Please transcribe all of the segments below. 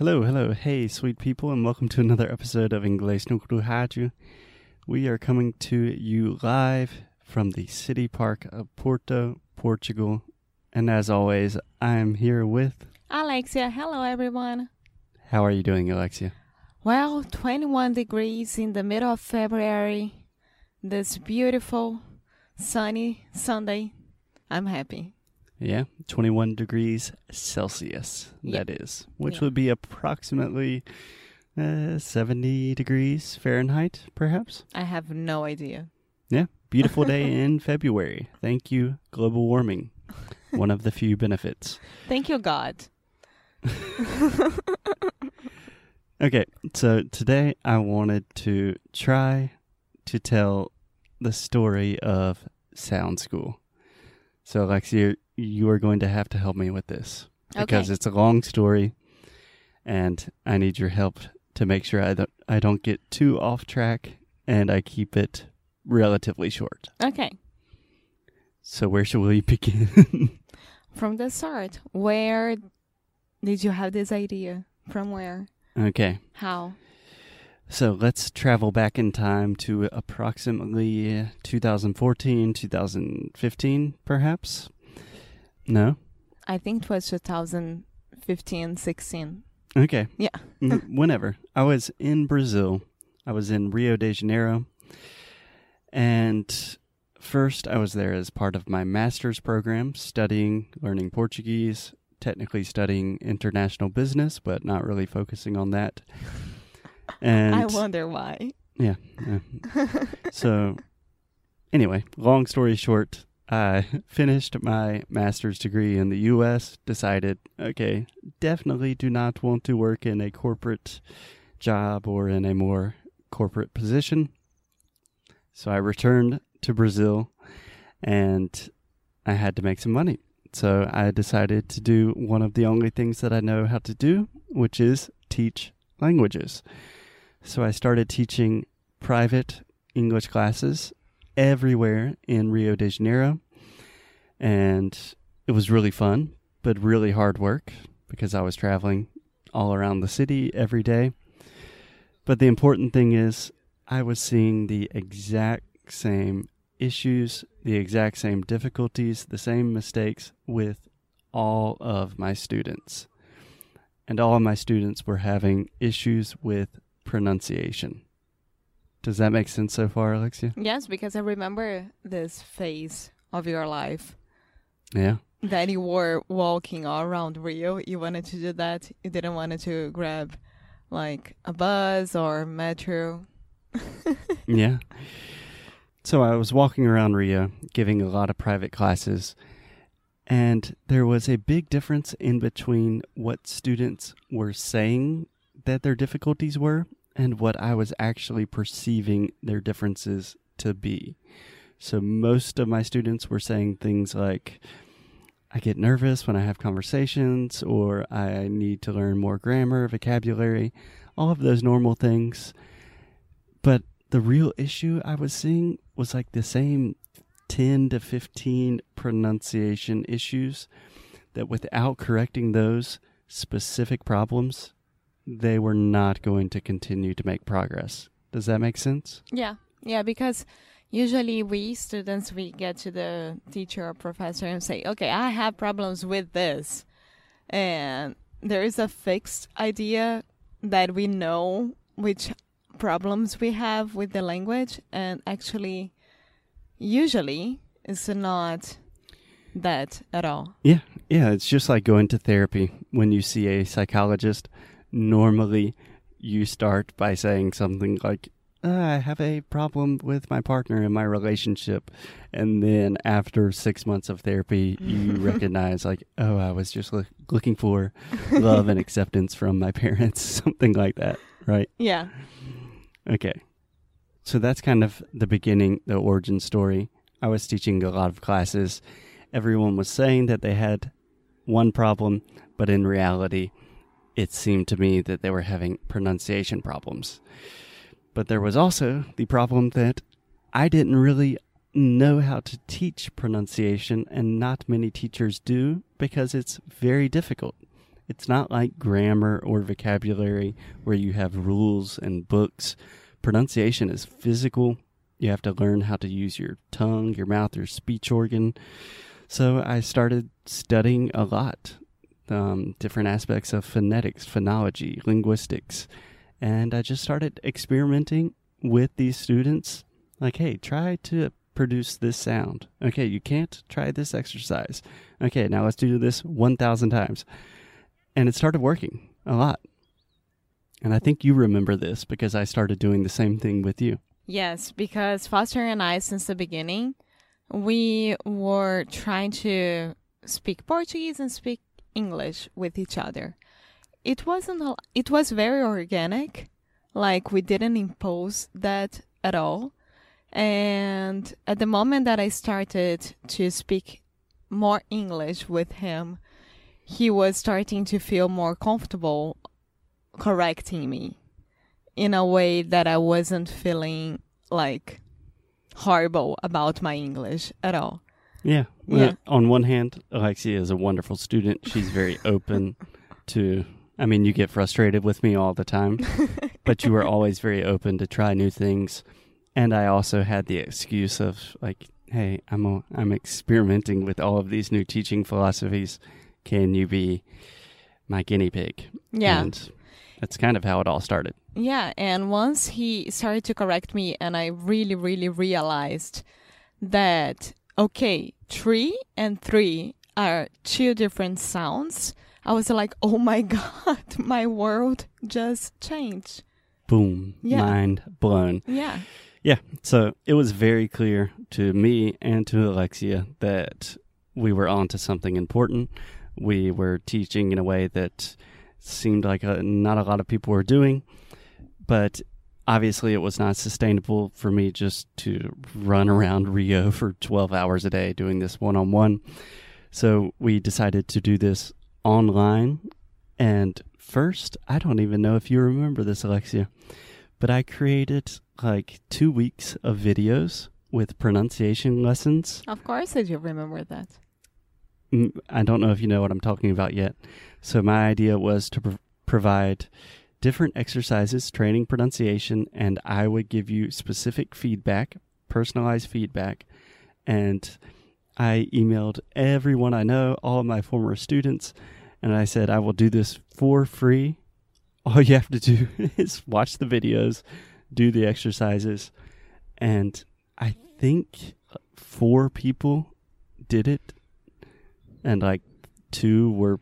Hello, hello, hey, sweet people, and welcome to another episode of Inglês no Rádio. We are coming to you live from the city park of Porto, Portugal. And as always, I am here with. Alexia, hello everyone. How are you doing, Alexia? Well, 21 degrees in the middle of February. This beautiful, sunny Sunday. I'm happy. Yeah, 21 degrees Celsius, Yeah. that is, which Yeah. would be approximately uh, 70 degrees Fahrenheit, perhaps. I have no idea. Yeah, beautiful day in February. Thank you, global warming. One of the few benefits. Thank you, God. Okay, so today I wanted to try to tell the story of Sound School. So, Alexia, you are going to have to help me with this because Okay. it's a long story, and I need your help to make sure I don't I don't get too off track and I keep it relatively short. Okay. So, where shall we begin? From the start, where did you have this idea? From where? okay. How? So let's travel back in time to approximately 2014, 2015, perhaps? No? I think it was 2015, 16. Okay. Yeah. Whenever. I was in Brazil. I was in Rio de Janeiro. And first, I was there as part of my master's program, studying, learning Portuguese, technically studying international business, but not really focusing on that. And I wonder why. Yeah. yeah. so, anyway, long story short, I finished my master's degree in the U.S., decided, okay, definitely do not want to work in a corporate job or in a more corporate position. So I returned to Brazil and I had to make some money. So I decided to do one of the only things that I know how to do, which is teach languages. So I started teaching private English classes everywhere in Rio de Janeiro. And it was really fun, but really hard work because I was traveling all around the city every day. But the important thing is, I was seeing the exact same issues, the exact same difficulties, the same mistakes with all of my students. And all of my students were having issues with pronunciation. Does that make sense so far, Alexia? Yes, because I remember this phase of your life Yeah. that you were walking all around Rio. You wanted to do that. You didn't want to grab like a bus or metro. Yeah. So I was walking around Rio giving a lot of private classes, and there was a big difference in between what students were saying that their difficulties were and what I was actually perceiving their differences to be. So most of my students were saying things like, I get nervous when I have conversations, or I need to learn more grammar, vocabulary, all of those normal things. But the real issue I was seeing was like the same 10 to 15 pronunciation issues that without correcting those specific problems, they were not going to continue to make progress. Does that make sense? Yeah, yeah, because usually we students we get to the teacher or professor and say, "Okay, I have problems with this," and there is a fixed idea that we know which problems we have with the language, and actually, usually it's not that at all. Yeah, yeah, it's just like going to therapy. When you see a psychologist, normally you start by saying something like, "Uh, I have a problem with my partner in my relationship. And then after six months of therapy, you recognize, like, oh, I was just look looking for love and acceptance from my parents, something like that, right? Yeah, Okay. So that's kind of the beginning, the origin story. I was teaching a lot of classes. Everyone was saying that they had one problem, but in reality, it seemed to me that they were having pronunciation problems. But there was also the problem that I didn't really know how to teach pronunciation, and not many teachers do because it's very difficult. It's not like grammar or vocabulary where you have rules and books. Pronunciation is physical. You have to learn how to use your tongue, your mouth, your speech organ. So I started studying a lot, um, different aspects of phonetics, phonology, linguistics, and I just started experimenting with these students. Like, hey, try to produce this sound. Okay, you can't try this exercise. Okay, now let's do this 1,000 times. And it started working a lot. And I think you remember this because I started doing the same thing with you. Yes, because Foster and I, since the beginning, we were trying to speak Portuguese and speak English with each other. It wasn't it was very organic. Like we didn't impose that at all. And at the moment that I started to speak more English with him, he was starting to feel more comfortable correcting me in a way that I wasn't feeling like horrible about my English at all. Yeah. Yeah. On one hand, Alexia is a wonderful student. She's very open to, I mean, you get frustrated with me all the time, but you were always very open to try new things. And I also had the excuse of like, hey, I'm a, I'm experimenting with all of these new teaching philosophies. Can you be my guinea pig? Yeah. And that's kind of how it all started. Yeah, and once he started to correct me, and I really, really realized that, okay, three and three are two different sounds, I was like, oh my God, my world just changed. Boom. Yeah. Mind blown. Yeah. Yeah. So it was very clear to me and to Alexia that we were onto something important. We were teaching in a way that seemed like a, not a lot of people were doing, but obviously it was not sustainable for me just to run around Rio for 12 hours a day doing this one on one. So we decided to do this online. And first, I don't even know if you remember this, Alexia, but I created like two weeks of videos with pronunciation lessons. Of course, I do remember that. Mm, I don't know if you know what I'm talking about yet. So, my idea was to pr- provide different exercises, training pronunciation, and I would give you specific feedback, personalized feedback. And I emailed everyone I know, all my former students, and I said, I will do this for free. All you have to do is watch the videos, do the exercises. And I think four people did it and like two were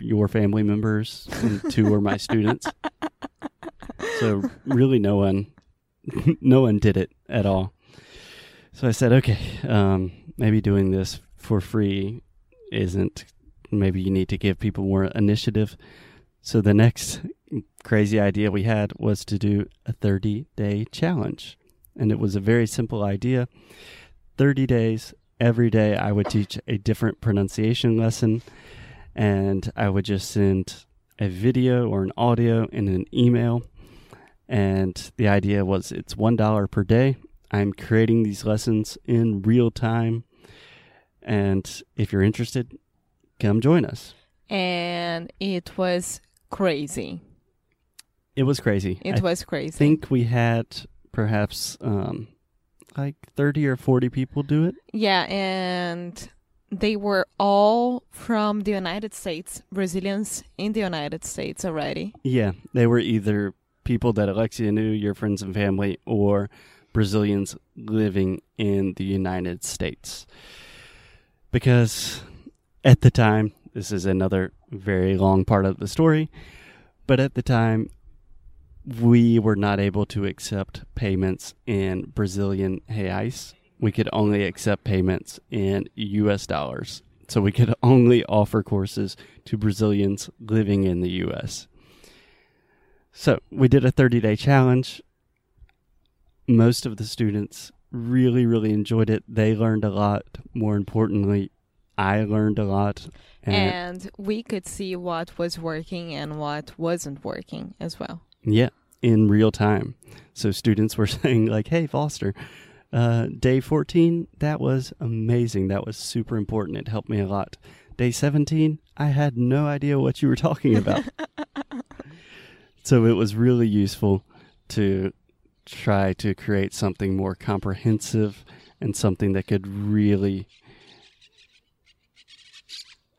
your family members two were my students. So really no one no one did it at all. So I said, okay, um, maybe doing this for free isn't maybe you need to give people more initiative. So the next crazy idea we had was to do a 30 day challenge. And it was a very simple idea. 30 days, every day I would teach a different pronunciation lesson and I would just send a video or an audio in an email. And the idea was it's $1 per day. I'm creating these lessons in real time. And if you're interested, come join us. And it was crazy. It was crazy. It I was crazy. I think we had perhaps um, like 30 or 40 people do it. Yeah, and they were all from the United States, Brazilians in the United States already. Yeah, they were either people that Alexia knew, your friends and family, or Brazilians living in the United States. Because at the time, this is another very long part of the story, but at the time, we were not able to accept payments in Brazilian reais. We could only accept payments in US dollars. So we could only offer courses to Brazilians living in the US. So we did a 30 day challenge. Most of the students really, really enjoyed it. They learned a lot. More importantly, I learned a lot. And we could see what was working and what wasn't working as well. Yeah, in real time. So students were saying like, "Hey, Foster, uh, day 14, that was amazing. That was super important. It helped me a lot. Day 17, I had no idea what you were talking about. so it was really useful to try to create something more comprehensive and something that could really.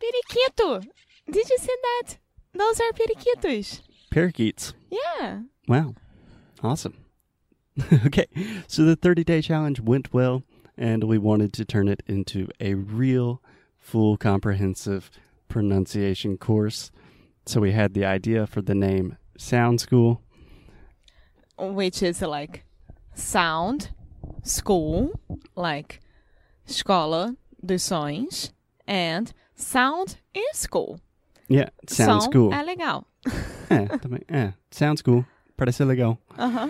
Periquito! Did you see that? Those are periquitos. Parakeets. Yeah. Wow. Awesome. okay. So the 30 day challenge went well, and we wanted to turn it into a real, full, comprehensive pronunciation course. So we had the idea for the name Sound School. Which is like sound, school, like escola dos sons, and sound in school. Yeah, Sound Som School. é legal. É, também, é, Sound School. Parece legal. Uh-huh.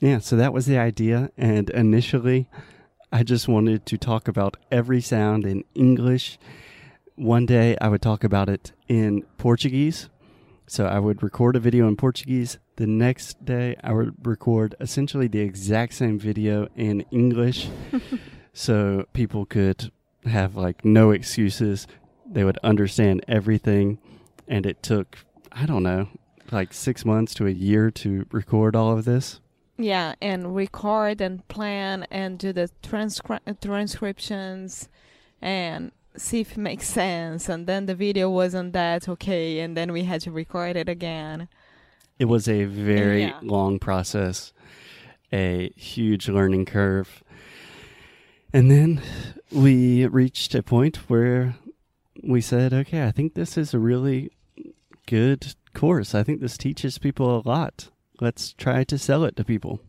Yeah, so that was the idea. And initially, I just wanted to talk about every sound in English. One day, I would talk about it in Portuguese. So I would record a video in Portuguese. The next day, I would record essentially the exact same video in English. so people could have like no excuses. They would understand everything. And it took, I don't know, like six months to a year to record all of this. Yeah, and record and plan and do the transcri- transcriptions and see if it makes sense. And then the video wasn't that okay, and then we had to record it again. It was a very Yeah. long process, a huge learning curve. And then we reached a point where we said, okay, I think this is a really good course. I think this teaches people a lot. Let's try to sell it to people.